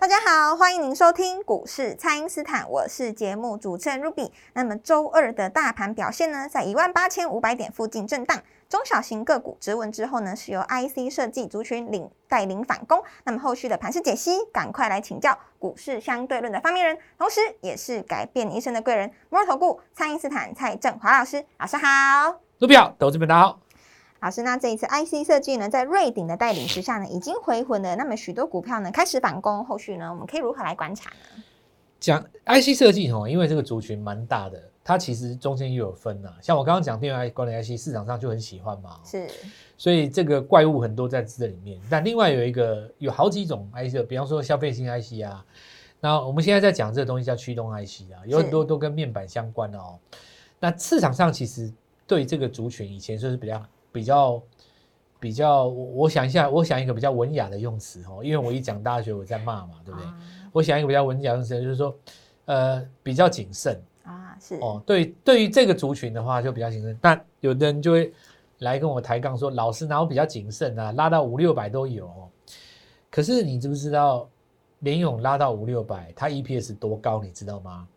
大家好，欢迎您收听股市蔡因斯坦，我是节目主持人 Ruby。那么周二的大盘表现呢，在一万八千五百点附近震荡，中小型个股直稳之后呢，是由 IC 设计族群领带领反攻。那么后续的盘势解析，赶快来请教股市相对论的发明人，同时也是改变一生的贵人——摩尔投顾蔡因斯坦蔡振华老师。老师好，Ruby 好，投资们大家好。老师，那这一次 IC 设计呢，在瑞鼎的带领之下呢，已经回魂了。那么许多股票呢，开始反攻，后续呢，我们可以如何来观察呢？讲 IC 设计哦，因为这个族群蛮大的，它其实中间又有分呐。像我刚刚讲电源管理 IC，市场上就很喜欢嘛，是。所以这个怪物很多在这里面。但另外有一个有好几种 IC，比方说消费性 IC 啊。那我们现在在讲这个东西叫驱动 IC 啊，有很多都跟面板相关的哦。那市场上其实对这个族群以前就是比较。比较比较，我我想一下，我想一个比较文雅的用词哦，因为我一讲大学我在骂嘛，对不对？我想一个比较文雅的用词，就是说，呃，比较谨慎啊，是哦，对，对于这个族群的话就比较谨慎，但有的人就会来跟我抬杠说，老师哪有比较谨慎啊？拉到五六百都有，可是你知不知道联勇拉到五六百，它 EPS 多高？你知道吗？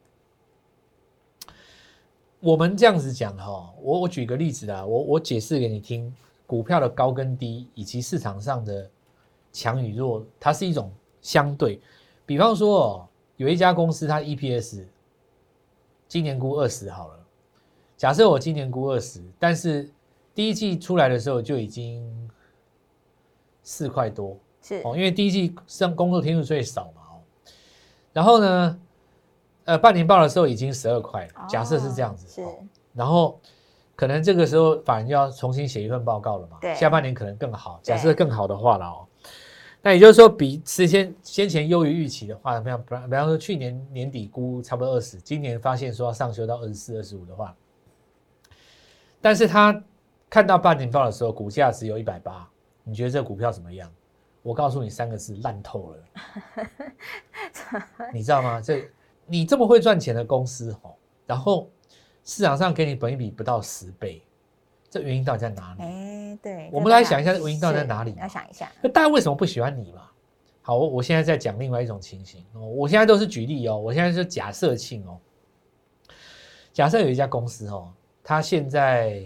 我们这样子讲哈，我我举个例子啊，我我解释给你听，股票的高跟低以及市场上的强与弱，它是一种相对。比方说哦，有一家公司它 EPS 今年估二十好了，假设我今年估二十，但是第一季出来的时候就已经四块多，是哦，因为第一季上工作天数最少嘛哦，然后呢？呃，半年报的时候已经十二块，假设是这样子，是，然后可能这个时候法人就要重新写一份报告了嘛，对，下半年可能更好，假设更好的话了哦，那也就是说比事先先前优于预期的话，比方比方说去年年底估差不多二十，今年发现说要上修到二十四、二十五的话，但是他看到半年报的时候股价只有一百八，你觉得这股票怎么样？我告诉你三个字，烂透了，你知道吗？这。你这么会赚钱的公司哦，然后市场上给你本一比不到十倍，这原因到底在哪里？哎，对，我们来想一下，原因到底在哪里？要想一下，那大家为什么不喜欢你嘛？好，我我现在在讲另外一种情形哦，我现在都是举例哦，我现在是假设性哦，假设有一家公司哦，它现在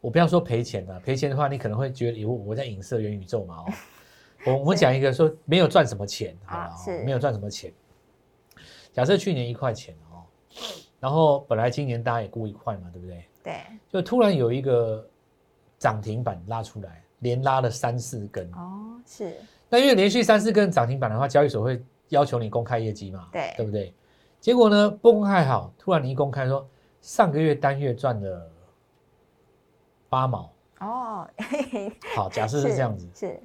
我不要说赔钱了，赔钱的话，你可能会觉得，我我在影射元宇宙嘛哦，我我们讲一个说没有赚什么钱 啊，没有赚什么钱。假设去年一块钱哦，然后本来今年大家也估一块嘛，对不对？对。就突然有一个涨停板拉出来，连拉了三四根。哦，是。那因为连续三四根涨停板的话，交易所会要求你公开业绩嘛？对，对不对？结果呢，不公开好，突然你一公开说上个月单月赚了八毛。哦。好，假设是这样子。是。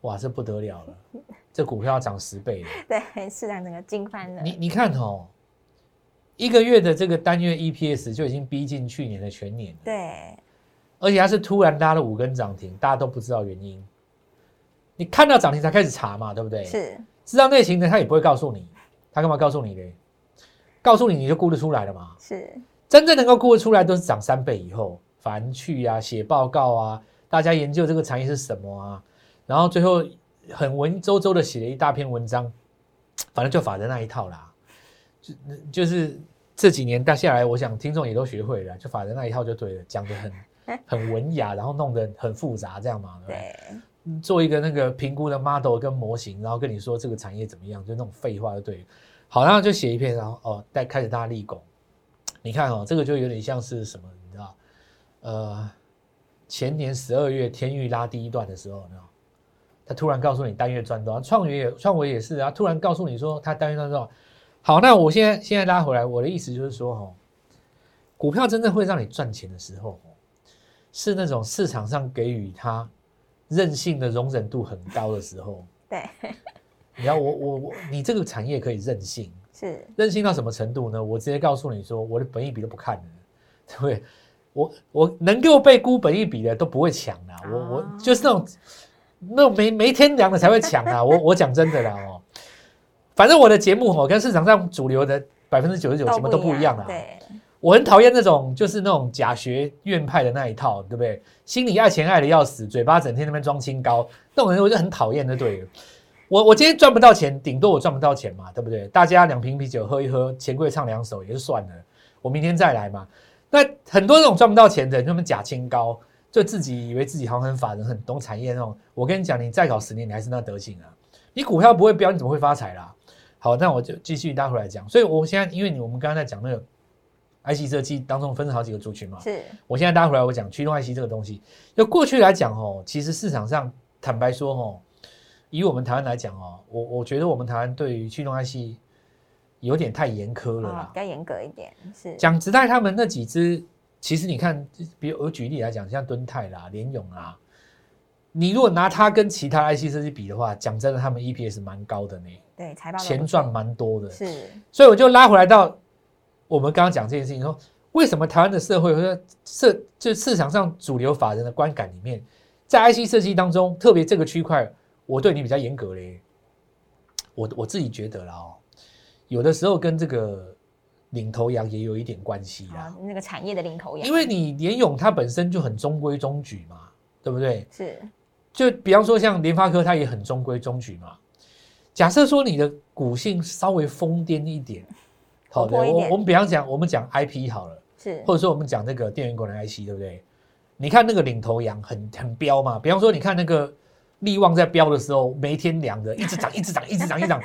哇，这不得了了，这股票要涨十倍了。对，市场整个惊翻了。你你看哦，一个月的这个单月 EPS 就已经逼近去年的全年了。对，而且它是突然拉了五根涨停，大家都不知道原因。你看到涨停才开始查嘛，对不对？是，知道内情的他也不会告诉你，他干嘛告诉你嘞？告诉你你就估得出来了嘛。是，真正能够估得出来都是涨三倍以后，凡去啊，写报告啊，大家研究这个产业是什么啊。然后最后很文绉绉的写了一大篇文章，反正就法人那一套啦，就就是这几年带下来，我想听众也都学会了，就法人那一套就对了，讲的很 很文雅，然后弄得很复杂，这样嘛，对做一个那个评估的 model 跟模型，然后跟你说这个产业怎么样，就那种废话就对了。好，然后就写一篇，然后哦，带开始大家立功。你看哦，这个就有点像是什么，你知道？呃，前年十二月天域拉第一段的时候，有没有？他突然告诉你单月赚多少，创维也创维也是啊，突然告诉你说他单月赚多少。好，那我现在现在拉回来，我的意思就是说，哦，股票真正会让你赚钱的时候，是那种市场上给予它韧性的容忍度很高的时候。对，你要我我我，你这个产业可以任性，是任性到什么程度呢？我直接告诉你说，我的本益比都不看了，对不对？我我能够被估本益比的都不会抢的，我我哦就是那种那没没天良的才会抢啊！我我讲真的啦哦，反正我的节目哦，跟市场上主流的百分之九十九节目都不一样啦。对，我很讨厌那种就是那种假学院派的那一套，对不对？心里爱钱爱的要死，嘴巴整天那边装清高，那种人我就很讨厌的。对了，我我今天赚不到钱，顶多我赚不到钱嘛，对不对？大家两瓶啤酒喝一喝，钱柜唱两首也就算了，我明天再来嘛。那很多那种赚不到钱的人，他们假清高，就自己以为自己好像很法人、很懂产业那种。我跟你讲，你再搞十年，你还是那德行啊！你股票不会飙，你怎么会发财啦？好，那我就继续待会来讲。所以我现在因为你我们刚刚在讲那个 IC 设计当中分成好几个族群嘛，是我现在待会来我讲驱动 IC 这个东西，就过去来讲哦，其实市场上坦白说哦，以我们台湾来讲哦，我我觉得我们台湾对于驱动 IC 有点太严苛了啦哦比。较严格一点，是讲直代他们那几只，其实你看，比如我举例来讲，像敦泰啦、联勇啦，你如果拿它跟其他 IC 设计比的话，讲真的，他们 EPS 蛮高的呢，对财报都不错钱赚蛮多的。是所以我就拉回来到我们刚刚讲这件事情，说为什么台湾的社会或者市就市场上主流法人的观感里面，在 IC 设计当中，特别这个区块，我对你比较严格嘞。我我自己觉得啦哦，有的时候跟这个领头羊也有一点关系啦。啊，，那个产业的领头羊，因为你联勇它本身就很中规中矩嘛，对不对？是。就比方说像联发科，它也很中规中矩嘛。假设说你的股性稍微疯癫一点，好的，我我们比方讲，我们讲 IP 好了，是。或者说我们讲那个电源管理 IC，对不对？你看那个领头羊很很彪嘛，比方说你看那个力旺在飙的时候，每天良的，一直涨，一直涨，一直涨，一直涨，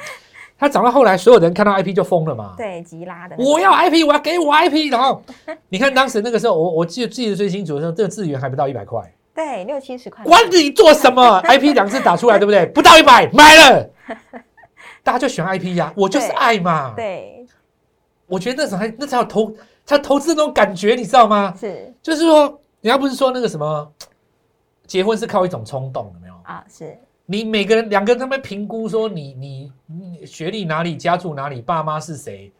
它涨到后来，所有人看到 IP 就疯了嘛。对急拉的，我要 IP，我要给我 IP，然后 你看当时那个时候，我我记得记得最清楚的时候，这个资源还不到一百块。对六七十块，管你做什么，IP 两次打出来，对不对？不到一百，买了，大家就选 IP 呀、我就是爱嘛。，对我觉得那才那才有投，才有投资那种感觉，你知道吗？是就是说，人家不是说那个什么，结婚是靠一种冲动，有没有？啊是你每个人两个人他们评估说你你你学历哪里，家住哪里，爸妈是谁，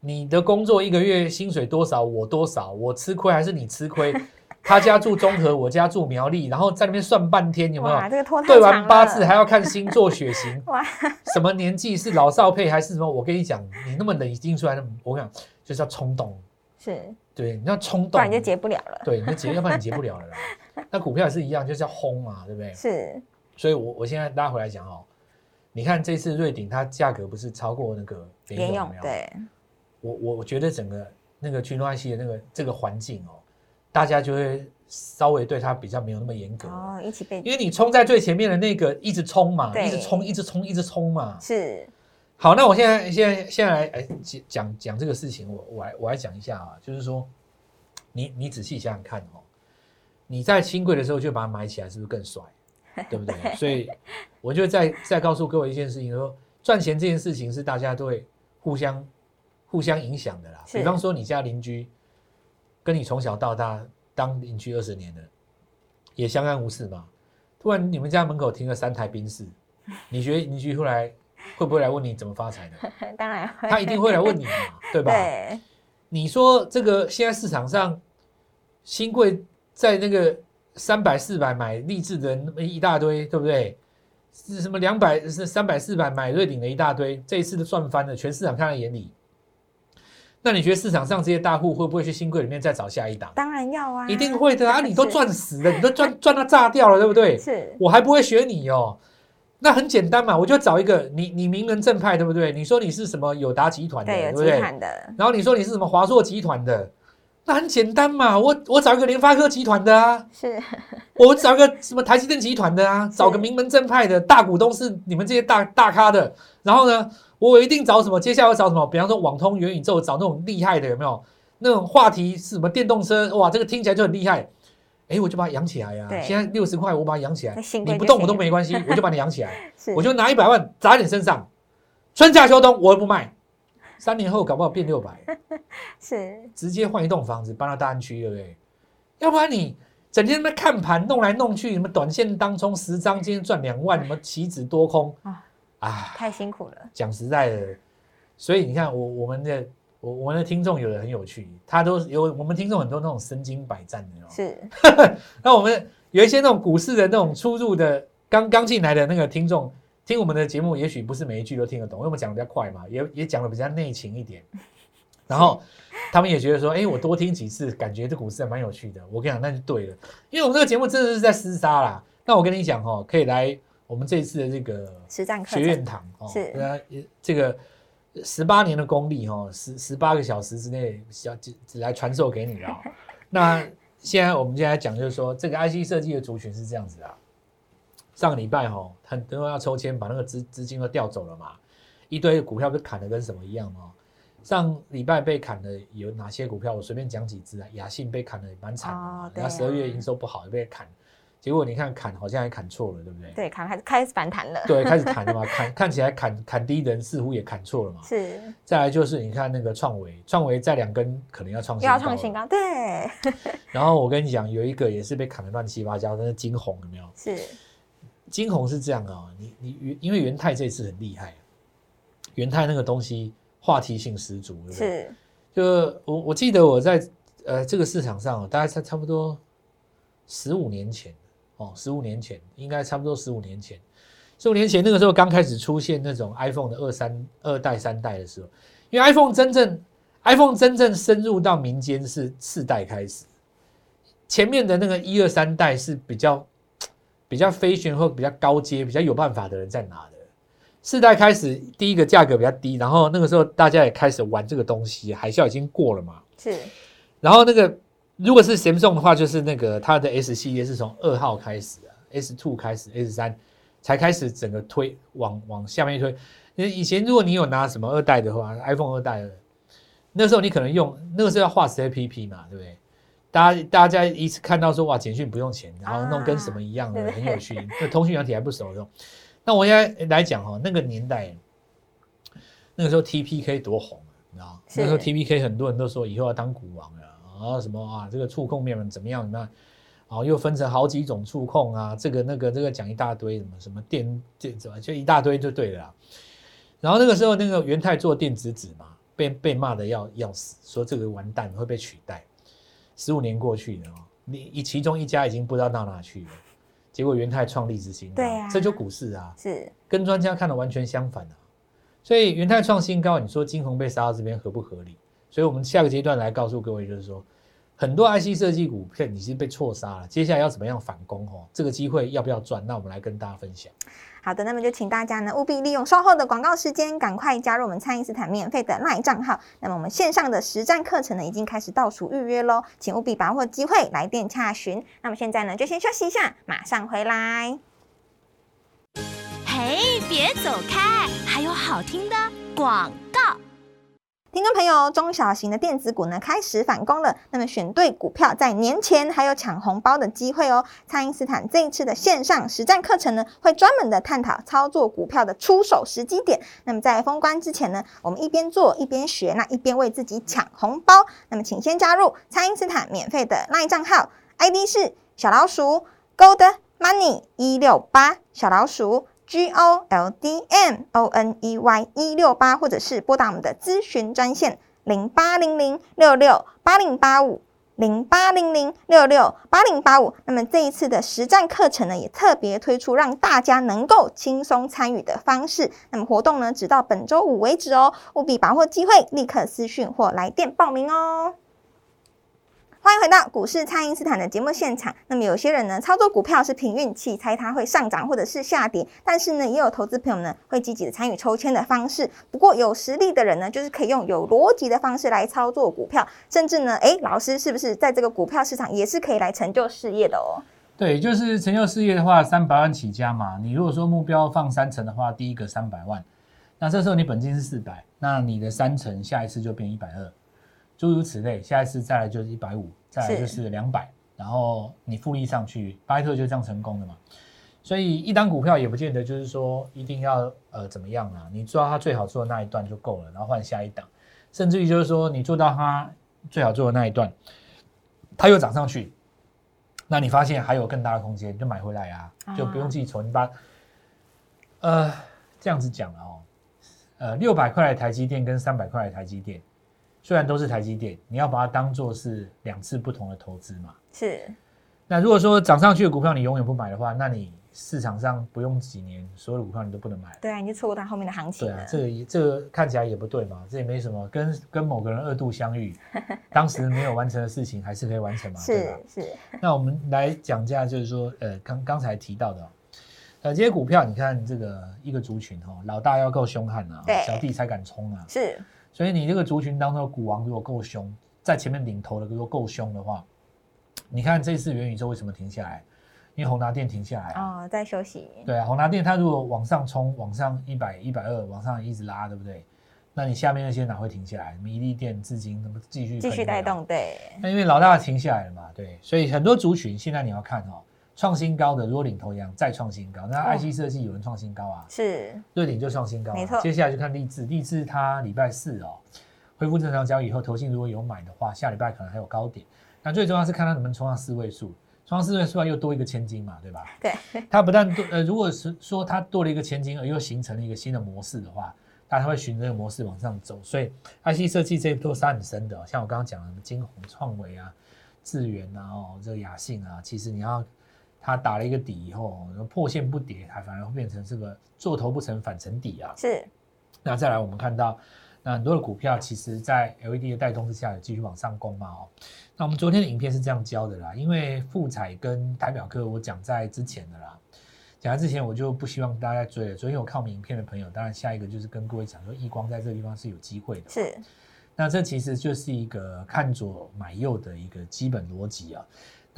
你的工作一个月薪水多少，我多少，我吃亏还是你吃亏？他家住中和，我家住苗栗，然后在那边算半天，有没有？这个拖对完八字还要看星座血型，哇什么年纪是老少配还是什么？我跟你讲，你那么冷静出来的，我跟你讲就是要冲动，是，对，你要冲动，不然就结不了了，对，你就结，要不然你结不了了啦。那股票也是一样，就是要轰嘛，对不对？是所以我我现在拉回来讲哦，你看这次瑞鼎它价格不是超过那个联联咏有没有？用对我我我觉得整个那个驱动 IC 的那个这个环境哦，大家就会稍微对它比较没有那么严格。哦一起被因为你冲在最前面的那个一直冲嘛，一直冲，一直冲，一直冲嘛。是好，那我现在现在现在来哎讲讲讲这个事情，我我来我来讲一下啊，就是说，你你仔细想想看哦，你在新贵的时候就把它买起来，是不是更帅？对不对？所以我就再再告诉各位一件事情，说赚钱这件事情是大家都会互相互相影响的啦。比方说你家邻居跟你从小到大当邻居二十年了，也相安无事嘛。突然你们家门口停了三台宾士，你觉得邻居后来会不会来问你怎么发财的？当然会他一定会来问你嘛，对吧？对你说这个现在市场上新贵在那个三百四百买励志的那么一大堆，对不对？是什么两百是三百四百买瑞鼎的一大堆，这一次都赚翻了，全市场看在眼里。那你觉得市场上这些大户会不会去新贵里面再找下一档？当然要啊一定会的啊！你都是赚死了，你都赚 赚到炸掉了，对不对？是我还不会学你哦。那很简单嘛，我就找一个你，你名门正派，对不对？你说你是什么友达集团的，对有不对？然后你说你是什么华硕集团的，那很简单嘛，我我找一个联发科集团的啊，是 我找一个什么台积电集团的啊，找个名门正派的大股东是你们这些大大咖的，然后呢，我一定找什么？接下来我找什么？比方说网通、元宇宙，找那种厉害的，有没有？那种话题是什么电动车？哇，这个听起来就很厉害。哎，我就把它养起来呀、对现在六十块，我把它养起来你不动我都没关系，我就把你养起来。我就拿一百万砸在你身上，春夏秋冬我也不卖，三年后搞不好变六百，是直接换一栋房子搬到大安区，对不对？要不然你整天在看盘弄来弄去，什么短线当中十张今天赚两万，什么棋子多空啊，啊，太辛苦了。讲实在的，所以你看我我们的我我们的听众有的很有趣，他都有我们听众很多那种身经百战的哦。是，那我们有一些那种股市的那种初入的刚刚进来的那个听众，听我们的节目，也许不是每一句都听得懂，因为我们讲的比较快嘛，也也讲的比较内情一点。然后他们也觉得说，哎，我多听几次，感觉这股市还蛮有趣的。我跟你讲，那就对了，因为我们这个节目真的是在厮杀啦。那我跟你讲哦，可以来我们这一次的这个实战学院堂哦，是那这个十八年的功力哦，十十八个小时之内小只只来传授给你了。那现在我们现在讲就是说，这个 IC 设计的族群是这样子啊。上个礼拜哈，很多要抽签，把那个资资金都调走了嘛，一堆股票被砍的跟什么一样哦？上礼拜被砍的有哪些股票？我随便讲几只啊。雅信被砍的蛮惨的，然后十二月营收不好也被砍，结果你看砍好像还砍错了，对不对？对，砍还是开始反弹了。对，开始砍了嘛，砍看起来砍砍低的人似乎也砍错了嘛。是。再来就是你看那个创维，创维再两根可能要创新高。要创新高，对。然后我跟你讲，有一个也是被砍的乱七八糟，那是金红有没有？是。金红是这样啊，你你因为元泰这次很厉害，元泰那个东西。话题性十足，对不对？是，就我我记得我在呃这个市场上，大概差差不多十五年前哦，十五年前应该差不多十五年前，十五年前那个时候刚开始出现那种 iPhone 的二三二代三代的时候，因为 iPhone 真正 iPhone 真正深入到民间是四代开始，前面的那个一二三代是比较比较飞旋或比较高阶、比较有办法的人在拿的。四代开始，第一个价格比较低，然后那个时候大家也开始玩这个东西，海啸已经过了嘛。是，然后那个如果是 Samsung 的话，就是那个它的 S 系列是从二号开始啊，S two 开始，S 三才开始整个推往往下面推。以前如果你有拿什么二代的话，iPhone 二代，那时候你可能用那个时候要画 APP 嘛，对不对？大家大家一次看到说哇，简讯不用钱，然后弄跟什么一样的，很有趣。那通讯软体还不熟用。那我现在来讲哈，那个年代，那个时候 TPK 多红啊，你知道那时候 TPK 很多人都说以后要当股王了啊，什么啊，这个触控面板怎么样？那啊，又分成好几种触控啊，这个那个这个讲一大堆，什么什么电这怎么就一大堆就对了。然后那个时候那个元泰做电子纸嘛，被被骂的要要死，说这个完蛋会被取代。十五年过去了，你一其中一家已经不知道到哪去了。结果元泰创立之星，对啊，这就股市啊，是跟专家看的完全相反啊。所以元泰创新高，你说金红被杀到这边合不合理？所以我们下个阶段来告诉各位，就是说很多 IC 设计股票已经被错杀了，接下来要怎么样反攻？哦，这个机会要不要赚？那我们来跟大家分享。好的，那么就请大家呢务必利用稍后的广告时间，赶快加入我们蔡因斯坦免费的 LINE 账号。那么我们线上的实战课程呢已经开始倒数预约喽，请务必把握机会来电洽询。那么现在呢就先休息一下，马上回来。嘿，别走开，还有好听的广告。听众朋友，中小型的电子股呢开始反攻了。那么选对股票，在年前还有抢红包的机会哦。蔡因斯坦这一次的线上实战课程呢，会专门的探讨操作股票的出手时机点。那么在封关之前呢，我们一边做一边学，那一边为自己抢红包。那么请先加入蔡因斯坦免费的 LINE 账号，ID 是小老鼠 Gold Money 一六八小老鼠。G O L D M O N E Y 一六八，或者是拨打我们的咨询专线零八零零六六八零八五零八零零六六八零八五。那么这一次的实战课程呢，也特别推出让大家能够轻松参与的方式。那么活动呢，直到本周五为止哦，务必把握机会，立刻私讯或来电报名哦。欢迎回到股市，蔡因斯坦的节目现场。那么有些人呢，操作股票是凭运气，猜它会上涨或者是下跌。但是呢，也有投资朋友呢，会积极的参与抽签的方式。不过有实力的人呢，就是可以用有逻辑的方式来操作股票，甚至呢，哎，老师是不是在这个股票市场也是可以来成就事业的哦？对，就是成就事业的话，三百万起家嘛。你如果说目标放三成的话，第一个三百万，那这时候你本金是四百，那你的三成下一次就变一百二，诸如此类，下一次再来就是一百五。再来就是两百，然后你复利上去，巴菲特就这样成功的嘛。所以一单股票也不见得就是说一定要呃怎么样啊，你做到它最好做的那一段就够了，然后换下一档，甚至于就是说你做到它最好做的那一段，它又涨上去，那你发现还有更大的空间，就买回来啊，就不用自己存把呃。这样子讲了哦，呃，六百块的台积电跟三百块的台积电，虽然都是台积电，你要把它当做是两次不同的投资嘛。是，那如果说涨上去的股票你永远不买的话，那你市场上不用几年，所有的股票你都不能买。对啊，你就错过它后面的行情了。对啊，这个这个看起来也不对嘛，这也没什么，跟跟某个人二度相遇，当时没有完成的事情还是可以完成嘛，对吧是？是，那我们来讲一下，就是说，呃，刚刚才提到的、哦，呃，这些股票，你看这个一个族群哦，老大要够凶悍啊对，小弟才敢冲啊，是，所以你这个族群当中的股王如果够凶，在前面领头的如果够凶的话，你看这次元宇宙为什么停下来？因为宏达电停下来啊，哦，在休息。对啊，宏达电它如果往上冲，往上一百、一百二，往上一直拉，对不对？那你下面那些哪会停下来？米利电、至今那么继续继续带动，对，那因为老大停下来了嘛，对，所以很多族群现在你要看哦，创新高的如果领头羊再创新高，那哦 IC 设计有人创新高啊，是，瑞鼎就创新高、啊，没错接下来就看励志，励志它礼拜四哦恢复正常交易以后，投信如果有买的话，下礼拜可能还有高点。那最重要是看它能不能冲上四位数，冲上四位数啊又多一个千金嘛，对吧？对，它不但多呃，如果是说它多了一个千金，而又形成了一个新的模式的话，大家会循这个模式往上走。所以 IC 设计这一波杀很深的哦、像我刚刚讲的金鸿、创维啊、智源啊、哦这个雅信啊，其实你要它打了一个底以后，哦破线不跌，它反而会变成这个做头不成反成底啊。是，那再来，我们看到那很多的股票，其实在 LED 的带动之下，有继续往上攻嘛哦。那我们昨天的影片是这样教的啦，因为富彩跟台表科我讲在之前的啦，讲在之前我就不希望大家追了。昨天有看我们影片的朋友，当然下一个就是跟各位讲说，易光在这个地方是有机会的。是，那这其实就是一个看左买右的一个基本逻辑啊。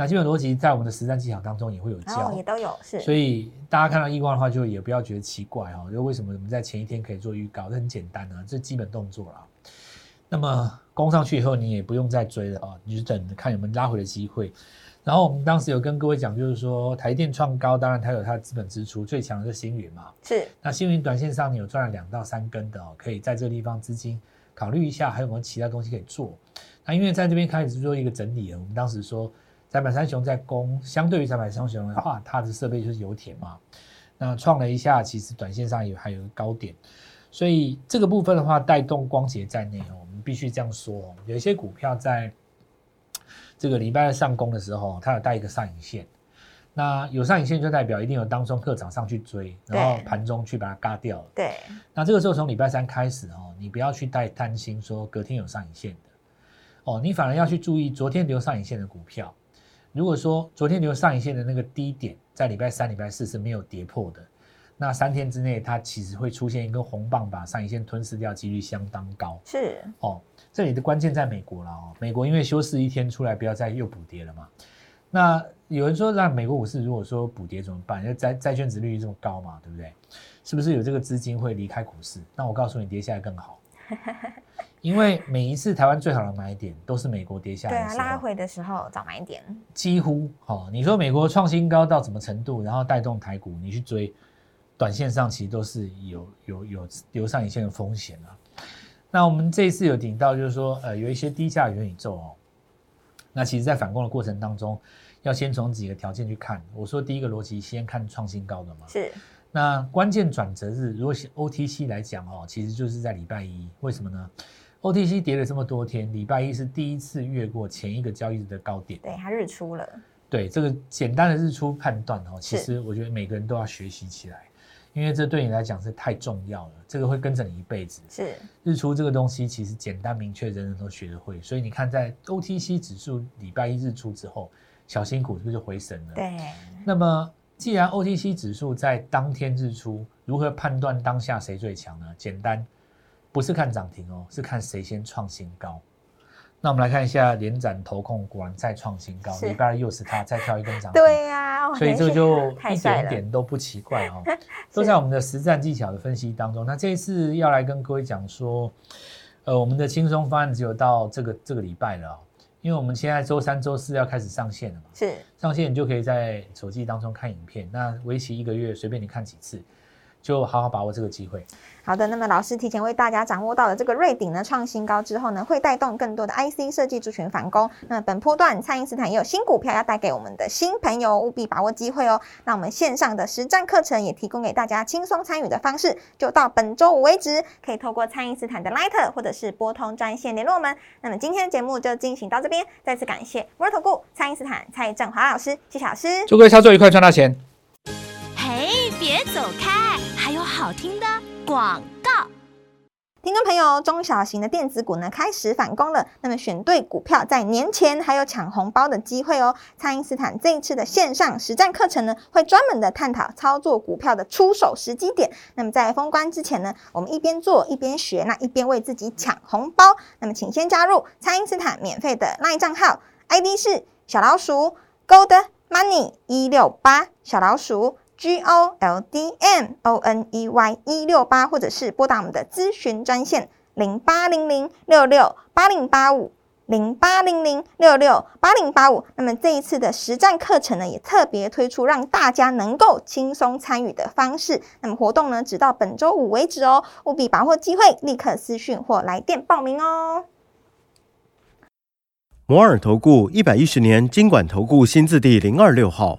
那基本逻辑在我们的实战技巧当中也会有教也都有，是，所以大家看到易光的话，就也不要觉得奇怪哈、哦，就为什么我们在前一天可以做预告？这很简单啊，这基本动作啦。那么攻上去以后，你也不用再追了啊，你就等着看有没有拉回的机会。然后我们当时有跟各位讲，就是说台电创高，当然它有它的资本支出，最强的是星云嘛。是，那星云短线上你有赚了两到三根的哦，可以在这个地方资金考虑一下，还有没有其他东西可以做。那因为在这边开始做一个整理了，我们当时说窄板三雄在攻，相对于三板三雄的话，它的设备就是油田嘛。那创了一下，其实短线上也还有个高点，所以这个部分的话，带动光捷在内哦，我们必须这样说哦，有一些股票在这个礼拜二上攻的时候，它有带一个上影线。那有上影线就代表一定有当中客场上去追，然后盘中去把它嘎掉了。对，那这个时候从礼拜三开始哦，你不要去太担心说隔天有上影线的哦，你反而要去注意昨天留上影线的股票。如果说昨天留上影线的那个低点在礼拜三、礼拜四是没有跌破的，那三天之内它其实会出现一根红棒把上影线吞噬掉，几率相当高是，哦。这里的关键在美国了哦，美国因为休市一天出来，不要再又补跌了嘛。那有人说，那美国股市如果说补跌怎么办？因为债债券值利率这么高嘛，对不对？是不是有这个资金会离开股市？那我告诉你，跌下来更好，因为每一次台湾最好的买点都是美国跌下对啊，来的时候，拉回的时候早买一点，几乎哦，你说美国创新高到什么程度，然后带动台股，你去追，短线上其实都是有有有留上影线的风险啊。那我们这一次有顶到，就是说，呃，有一些低价元宇宙哦，那其实在反攻的过程当中，要先从几个条件去看。我说第一个逻辑，先看创新高的嘛。是，那关键转折日，如果是 OTC 来讲哦，其实就是在礼拜一。为什么呢？OTC 跌了这么多天，礼拜一是第一次越过前一个交易日的高点。对，它日出了，对这个简单的日出判断哦，其是实我觉得每个人都要学习起来，因为这对你来讲是太重要了，这个会跟着你一辈子。是，日出这个东西其实简单明确，人人都学得会，所以你看在 OTC 指数礼拜一日出之后，小新股是不是就回神了？。对，那么既然 OTC 指数在当天日出，如何判断当下谁最强呢？简单，不是看涨停哦，是看谁先创新高。那我们来看一下连展投控，果然再创新高，是礼拜二又是它再跳一根涨停。对呀，哇所以这个就一点点都不奇怪哦，都在我们的实战技巧的分析当中。那这一次要来跟各位讲说，呃，我们的轻松方案只有到这个这个礼拜了、哦，因为我们现在周三、周四要开始上线了嘛，是，上线你就可以在手机当中看影片，那为期一个月，随便你看几次。就好好把握这个机会。好的，那么老师提前为大家掌握到了这个瑞鼎呢创新高之后呢，会带动更多的 IC 设计族群反攻。那本波段蔡英斯坦也有新股票要带给我们的新朋友，务必把握机会哦。那我们线上的实战课程也提供给大家轻松参与的方式，就到本周五为止，可以透过蔡英斯坦的 Lighter 或者是拨通专线联络我们。那么今天的节目就进行到这边，再次感谢摩尔投顾蔡英斯坦蔡振华老师，谢谢老师。祝各位操作愉快，赚大钱。好听的广告。听众朋友，中小型的电子股呢开始反攻了。那么选对股票，在年前还有抢红包的机会哦。蔡因斯坦这一次的线上实战课程呢，会专门的探讨操作股票的出手时机点。那么在封关之前呢，我们一边做一边学，那一边为自己抢红包。那么请先加入蔡因斯坦免费的 LINE 账号，ID 是小老鼠 Gold Money 一六八小老鼠。G O L D M O N E Y 一六八，或者是拨打我们的咨询专线零八零零六六八零八五零八零零六六八零八五。那么这一次的实战课程呢，也特别推出让大家能够轻松参与的方式。那么活动呢，直到本周五为止哦，务必把握机会，立刻私讯或来电报名哦。摩尔投顾一百一十年经管投顾新字第零二六号。